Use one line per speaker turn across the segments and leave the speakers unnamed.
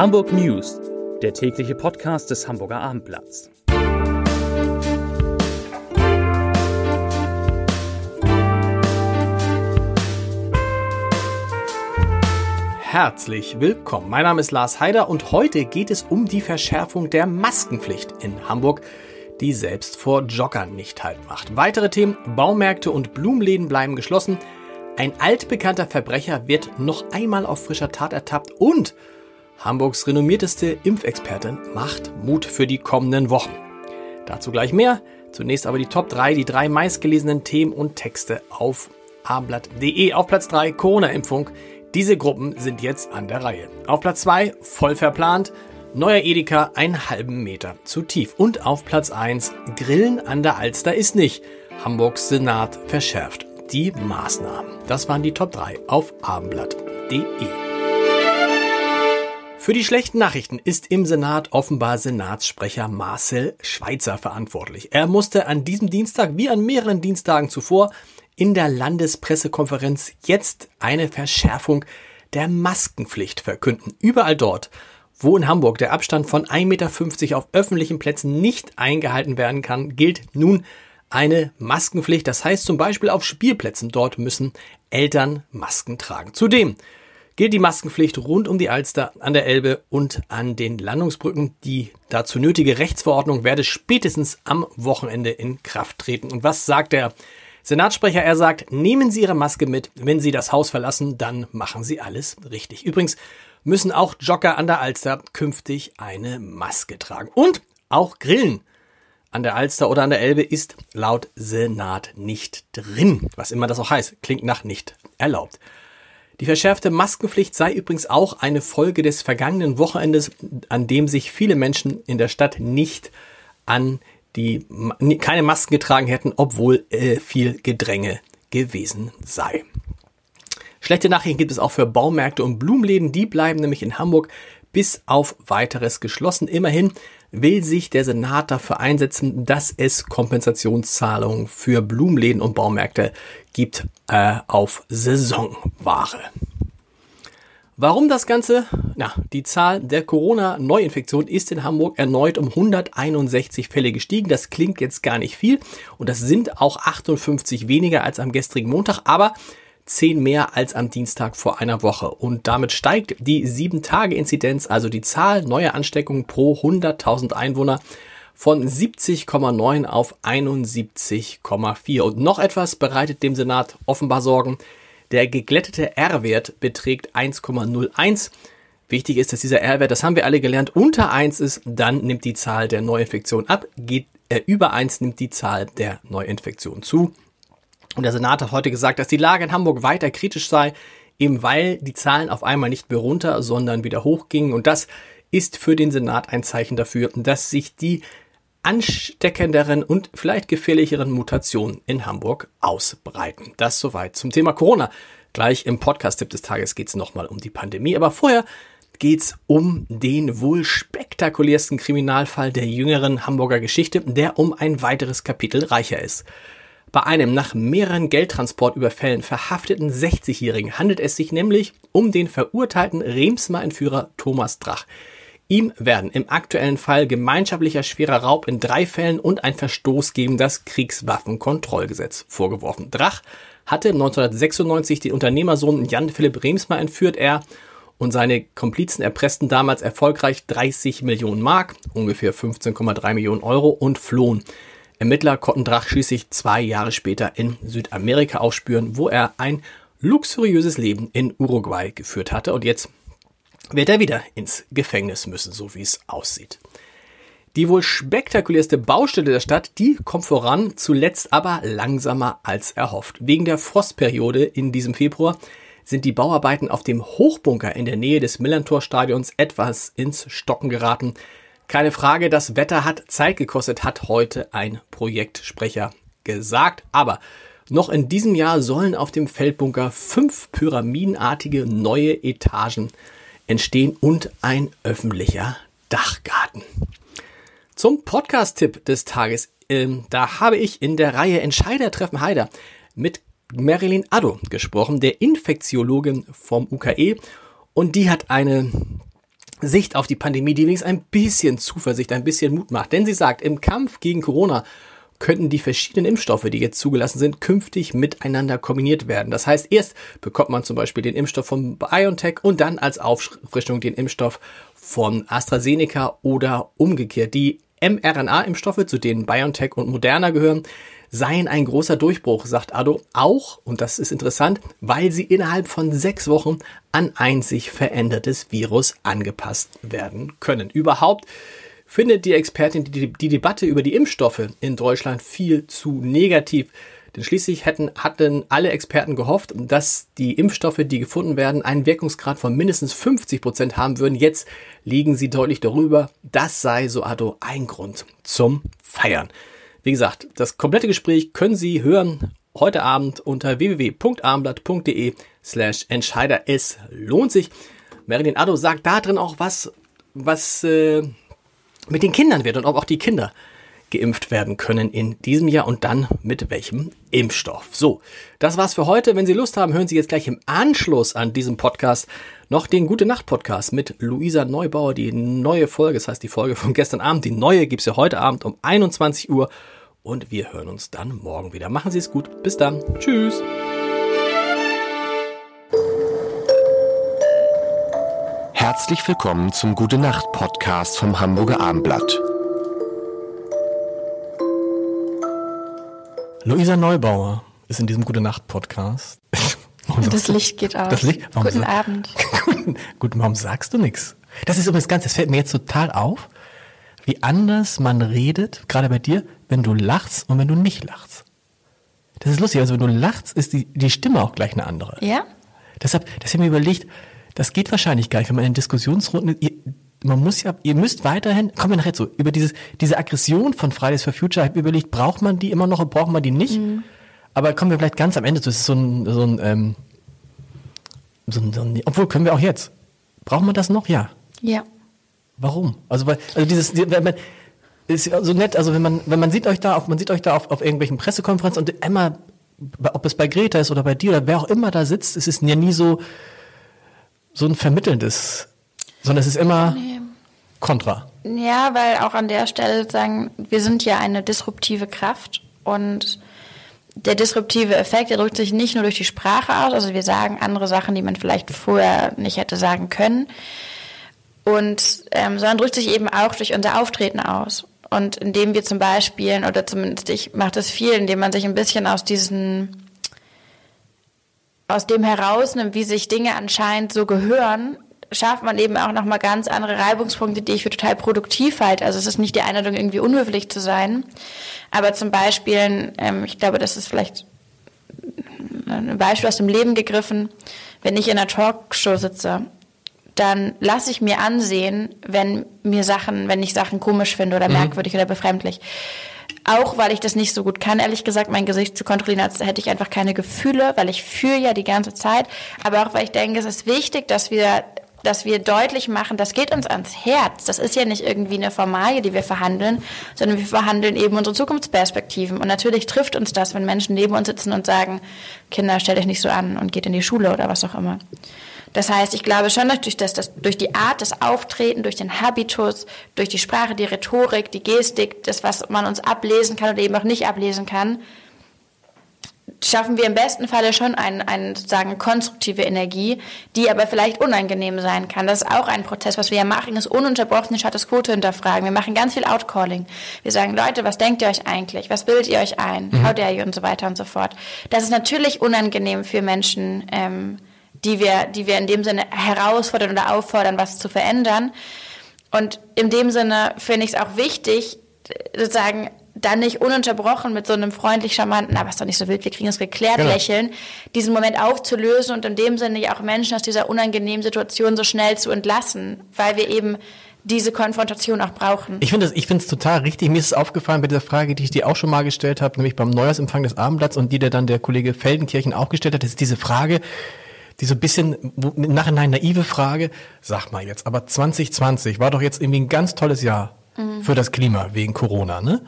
Hamburg News, der tägliche Podcast des Hamburger Abendblatts.
Herzlich willkommen. Mein Name ist Lars Heider und heute geht es um die Verschärfung der Maskenpflicht in Hamburg, die selbst vor Joggern nicht halt macht. Weitere Themen: Baumärkte und Blumenläden bleiben geschlossen. Ein altbekannter Verbrecher wird noch einmal auf frischer Tat ertappt und Hamburgs renommierteste Impfexpertin macht Mut für die kommenden Wochen. Dazu gleich mehr. Zunächst aber die Top 3, die drei meistgelesenen Themen und Texte auf abendblatt.de. Auf Platz 3 Corona-Impfung. Diese Gruppen sind jetzt an der Reihe. Auf Platz 2 voll verplant. Neuer Edeka einen halben Meter zu tief. Und auf Platz 1 Grillen an der Alster ist nicht. Hamburgs Senat verschärft die Maßnahmen. Das waren die Top 3 auf abendblatt.de. Für die schlechten Nachrichten ist im Senat offenbar Senatssprecher Marcel Schweitzer verantwortlich. Er musste an diesem Dienstag wie an mehreren Dienstagen zuvor in der Landespressekonferenz jetzt eine Verschärfung der Maskenpflicht verkünden. Überall dort, wo in Hamburg der Abstand von 1,50 Meter auf öffentlichen Plätzen nicht eingehalten werden kann, gilt nun eine Maskenpflicht. Das heißt zum Beispiel auf Spielplätzen. Dort müssen Eltern Masken tragen. Zudem gilt die Maskenpflicht rund um die Alster, an der Elbe und an den Landungsbrücken. Die dazu nötige Rechtsverordnung werde spätestens am Wochenende in Kraft treten. Und was sagt der Senatssprecher? Er sagt, nehmen Sie Ihre Maske mit. Wenn Sie das Haus verlassen, dann machen Sie alles richtig. Übrigens müssen auch Jogger an der Alster künftig eine Maske tragen. Und auch Grillen an der Alster oder an der Elbe ist laut Senat nicht drin. Was immer das auch heißt, klingt nach nicht erlaubt. Die verschärfte Maskenpflicht sei übrigens auch eine Folge des vergangenen Wochenendes, an dem sich viele Menschen in der Stadt nicht an die keine Masken getragen hätten, obwohl äh, viel Gedränge gewesen sei. Schlechte Nachrichten gibt es auch für Baumärkte und Blumenläden. Die bleiben nämlich in Hamburg bis auf weiteres geschlossen. Immerhin will sich der Senat dafür einsetzen, dass es Kompensationszahlungen für Blumenläden und Baumärkte gibt äh, auf Saisonware. Warum das Ganze? Na, die Zahl der Corona-Neuinfektionen ist in Hamburg erneut um 161 Fälle gestiegen. Das klingt jetzt gar nicht viel und das sind auch 58 weniger als am gestrigen Montag, aber 10 mehr als am Dienstag vor einer Woche. Und damit steigt die 7-Tage-Inzidenz, also die Zahl neuer Ansteckungen pro 100.000 Einwohner, von 70,9 auf 71,4. Und noch etwas bereitet dem Senat offenbar Sorgen. Der geglättete R-Wert beträgt 1,01. Wichtig ist, dass dieser R-Wert, das haben wir alle gelernt, unter 1 ist, dann nimmt die Zahl der Neuinfektionen ab. Geht er über 1, nimmt die Zahl der Neuinfektionen zu. Und der Senat hat heute gesagt, dass die Lage in Hamburg weiter kritisch sei, eben weil die Zahlen auf einmal nicht mehr runter, sondern wieder hochgingen. Und das ist für den Senat ein Zeichen dafür, dass sich die ansteckenderen und vielleicht gefährlicheren Mutationen in Hamburg ausbreiten. Das soweit zum Thema Corona. Gleich im Podcast-Tipp des Tages geht es nochmal um die Pandemie. Aber vorher geht's um den wohl spektakulärsten Kriminalfall der jüngeren Hamburger Geschichte, der um ein weiteres Kapitel reicher ist. Bei einem nach mehreren Geldtransportüberfällen verhafteten 60-Jährigen handelt es sich nämlich um den verurteilten Remsmar-Entführer Thomas Drach. Ihm werden im aktuellen Fall gemeinschaftlicher schwerer Raub in drei Fällen und ein Verstoß gegen das Kriegswaffenkontrollgesetz vorgeworfen. Drach hatte 1996 den Unternehmersohn Jan Philipp Remsmar entführt. Er und seine Komplizen erpressten damals erfolgreich 30 Millionen Mark, ungefähr 15,3 Millionen Euro und flohen. Ermittler konnten Drach schließlich zwei Jahre später in Südamerika aufspüren, wo er ein luxuriöses Leben in Uruguay geführt hatte und jetzt wird er wieder ins Gefängnis müssen, so wie es aussieht. Die wohl spektakulärste Baustelle der Stadt, die kommt voran, zuletzt aber langsamer als erhofft. Wegen der Frostperiode in diesem Februar sind die Bauarbeiten auf dem Hochbunker in der Nähe des Millantor-Stadions etwas ins Stocken geraten. Keine Frage, das Wetter hat Zeit gekostet, hat heute ein Projektsprecher gesagt. Aber noch in diesem Jahr sollen auf dem Feldbunker fünf pyramidenartige neue Etagen entstehen und ein öffentlicher Dachgarten. Zum Podcast-Tipp des Tages. Ähm, da habe ich in der Reihe Entscheider treffen Heider mit Marilyn Addo gesprochen, der Infektiologin vom UKE. Und die hat eine Sicht auf die Pandemie, die wenigstens ein bisschen Zuversicht, ein bisschen Mut macht. Denn sie sagt, im Kampf gegen Corona könnten die verschiedenen Impfstoffe, die jetzt zugelassen sind, künftig miteinander kombiniert werden. Das heißt, erst bekommt man zum Beispiel den Impfstoff von BioNTech und dann als Auffrischung den Impfstoff von AstraZeneca oder umgekehrt. Die mRNA-Impfstoffe, zu denen BioNTech und Moderna gehören, seien ein großer Durchbruch, sagt Ado, auch, und das ist interessant, weil sie innerhalb von sechs Wochen an ein sich verändertes Virus angepasst werden können. Überhaupt findet die Expertin die, die Debatte über die Impfstoffe in Deutschland viel zu negativ. Denn schließlich hätten, hatten alle Experten gehofft, dass die Impfstoffe, die gefunden werden, einen Wirkungsgrad von mindestens 50 Prozent haben würden. Jetzt liegen sie deutlich darüber. Das sei, so Ado, ein Grund zum Feiern. Wie gesagt, das komplette Gespräch können Sie hören heute Abend unter www.armblatt.de slash Entscheider. Es lohnt sich. Meridin Ado sagt da drin auch was, was äh, mit den Kindern wird und ob auch die Kinder geimpft werden können in diesem Jahr und dann mit welchem Impfstoff. So, das war's für heute. Wenn Sie Lust haben, hören Sie jetzt gleich im Anschluss an diesem Podcast noch den Gute Nacht Podcast mit Luisa Neubauer, die neue Folge, das heißt die Folge von gestern Abend. Die neue gibt's ja heute Abend um 21 Uhr und wir hören uns dann morgen wieder. Machen Sie es gut. Bis dann. Tschüss.
Herzlich willkommen zum Gute Nacht Podcast vom Hamburger Armblatt.
Luisa Neubauer ist in diesem Gute Nacht Podcast.
das Licht geht aus.
Das Licht?
Warum Guten Abend.
Guten, warum sagst du nichts? Das ist übrigens ganz, das fällt mir jetzt total auf, wie anders man redet, gerade bei dir, wenn du lachst und wenn du nicht lachst. Das ist lustig, also wenn du lachst, ist die, die Stimme auch gleich eine andere.
Ja?
Deshalb, das habe ich mir überlegt, das geht wahrscheinlich gar nicht, wenn man in Diskussionsrunden, man muss ja, ihr müsst weiterhin, kommen wir nachher zu, über dieses, diese Aggression von Fridays for Future, ich habe überlegt, braucht man die immer noch oder braucht man die nicht? Mhm. Aber kommen wir vielleicht ganz am Ende zu, es ist so ein, so ein, ähm, so ein, so ein, obwohl können wir auch jetzt. Braucht man das noch? Ja.
Ja.
Warum? Also, weil, also dieses, wenn man, ist so nett, also wenn man, wenn man sieht euch da auf, man sieht euch da auf, auf irgendwelchen Pressekonferenzen und immer, ob es bei Greta ist oder bei dir oder wer auch immer da sitzt, es ist ja nie so, so ein vermittelndes, sondern es ist immer nee. kontra.
Ja, weil auch an der Stelle sagen, wir sind ja eine disruptive Kraft und der disruptive Effekt, der drückt sich nicht nur durch die Sprache aus, also wir sagen andere Sachen, die man vielleicht vorher nicht hätte sagen können, und ähm, sondern drückt sich eben auch durch unser Auftreten aus. Und indem wir zum Beispiel, oder zumindest ich mache das viel, indem man sich ein bisschen aus diesen aus dem herausnimmt, wie sich Dinge anscheinend so gehören, schafft man eben auch nochmal ganz andere Reibungspunkte, die ich für total produktiv halte. Also es ist nicht die Einladung, irgendwie unhöflich zu sein. Aber zum Beispiel, ähm, ich glaube, das ist vielleicht ein Beispiel aus dem Leben gegriffen, wenn ich in einer Talkshow sitze, dann lasse ich mir ansehen, wenn mir Sachen, wenn ich Sachen komisch finde oder mhm. merkwürdig oder befremdlich. Auch weil ich das nicht so gut kann, ehrlich gesagt, mein Gesicht zu kontrollieren, als hätte ich einfach keine Gefühle, weil ich fühle ja die ganze Zeit. Aber auch weil ich denke, es ist wichtig, dass wir dass wir deutlich machen, das geht uns ans Herz. Das ist ja nicht irgendwie eine Formalie, die wir verhandeln, sondern wir verhandeln eben unsere Zukunftsperspektiven. Und natürlich trifft uns das, wenn Menschen neben uns sitzen und sagen, Kinder, stell dich nicht so an und geht in die Schule oder was auch immer. Das heißt, ich glaube schon, durch, das, das, durch die Art des Auftreten, durch den Habitus, durch die Sprache, die Rhetorik, die Gestik, das, was man uns ablesen kann oder eben auch nicht ablesen kann, schaffen wir im besten Falle schon eine ein, sozusagen konstruktive Energie, die aber vielleicht unangenehm sein kann. Das ist auch ein Prozess, was wir ja machen, ist ununterbrochen den Status quo zu hinterfragen. Wir machen ganz viel Outcalling. Wir sagen, Leute, was denkt ihr euch eigentlich? Was bildet ihr euch ein? Mhm. How dare you? Und so weiter und so fort. Das ist natürlich unangenehm für Menschen, ähm, die wir, die wir in dem Sinne herausfordern oder auffordern, was zu verändern. Und in dem Sinne finde ich es auch wichtig, sozusagen dann nicht ununterbrochen mit so einem freundlich charmanten, aber ist doch nicht so wild, wir kriegen es geklärt, genau. lächeln, diesen Moment aufzulösen und in dem Sinne auch Menschen aus dieser unangenehmen Situation so schnell zu entlassen, weil wir eben diese Konfrontation auch brauchen.
Ich finde es ich finde es total richtig. Mir ist es aufgefallen bei dieser Frage, die ich dir auch schon mal gestellt habe, nämlich beim Neujahrsempfang des Abendblatts und die der dann der Kollege Feldenkirchen auch gestellt hat, das ist diese Frage, die so ein bisschen im Nachhinein naive Frage, sag mal jetzt, aber 2020 war doch jetzt irgendwie ein ganz tolles Jahr mhm. für das Klima wegen Corona, ne?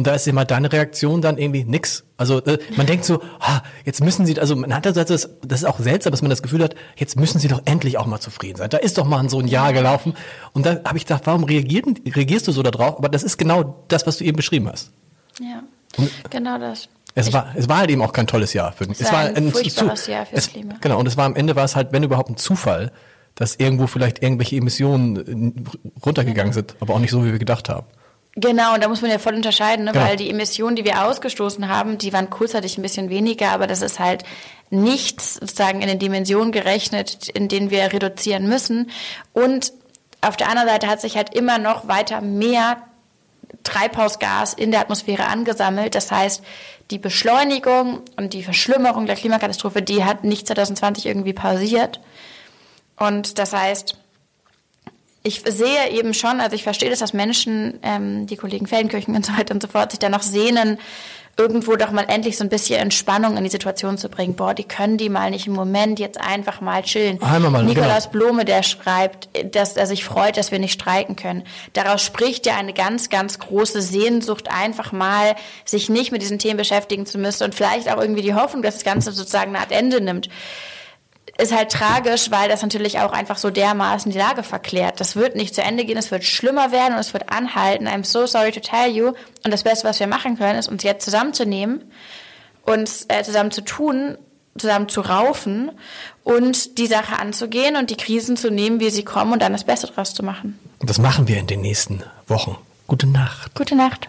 Und da ist immer deine Reaktion dann irgendwie nix. Also äh, man denkt so, ha, jetzt müssen sie, also man hat das, das, das ist auch seltsam, dass man das Gefühl hat, jetzt müssen sie doch endlich auch mal zufrieden sein. Da ist doch mal so ein Jahr gelaufen. Und da habe ich gedacht, warum reagiert, reagierst du so darauf? Aber das ist genau das, was du eben beschrieben hast.
Ja, genau das.
Es
Ich-
war, es war halt eben auch kein tolles Jahr für
Es war ein furchtbares Jahr fürs
es,
Klima.
Genau, und es war am Ende war es halt, wenn überhaupt ein Zufall, dass irgendwo vielleicht irgendwelche Emissionen äh, runtergegangen sind, aber auch nicht so, wie wir gedacht haben.
Genau, und da muss man ja voll unterscheiden, ne?
Genau.
weil die Emissionen, die wir ausgestoßen haben, die waren kurzzeitig ein bisschen weniger, aber das ist halt nichts sozusagen in den Dimensionen gerechnet, in denen wir reduzieren müssen. Und auf der anderen Seite hat sich halt immer noch weiter mehr Treibhausgas in der Atmosphäre angesammelt. Das heißt, die Beschleunigung und die Verschlimmerung der Klimakatastrophe, die hat nicht 2020 irgendwie pausiert. Und das heißt, ich sehe eben schon, also ich verstehe das, dass Menschen, ähm, die Kollegen Feldenkirchen und so weiter und so fort, sich danach sehnen, irgendwo doch mal endlich so ein bisschen Entspannung in die Situation zu bringen. Boah, die können die mal nicht im Moment jetzt einfach mal chillen.
Einmal mal,
Nikolaus Blome, der schreibt, dass er sich freut, dass wir nicht streiken können. Daraus spricht ja eine ganz, ganz große Sehnsucht, einfach mal sich nicht mit diesen Themen beschäftigen zu müssen und vielleicht auch irgendwie die Hoffnung, dass das Ganze sozusagen eine Art Ende nimmt ist halt tragisch, weil das natürlich auch einfach so dermaßen die Lage verklärt. Das wird nicht zu Ende gehen, es wird schlimmer werden und es wird anhalten. I'm so sorry to tell you. Und das Beste, was wir machen können, ist uns jetzt zusammenzunehmen, uns äh, zusammen zu tun, zusammen zu raufen und die Sache anzugehen und die Krisen zu nehmen, wie sie kommen und dann das Beste draus zu machen.
Und das machen wir in den nächsten Wochen. Gute Nacht.
Gute Nacht.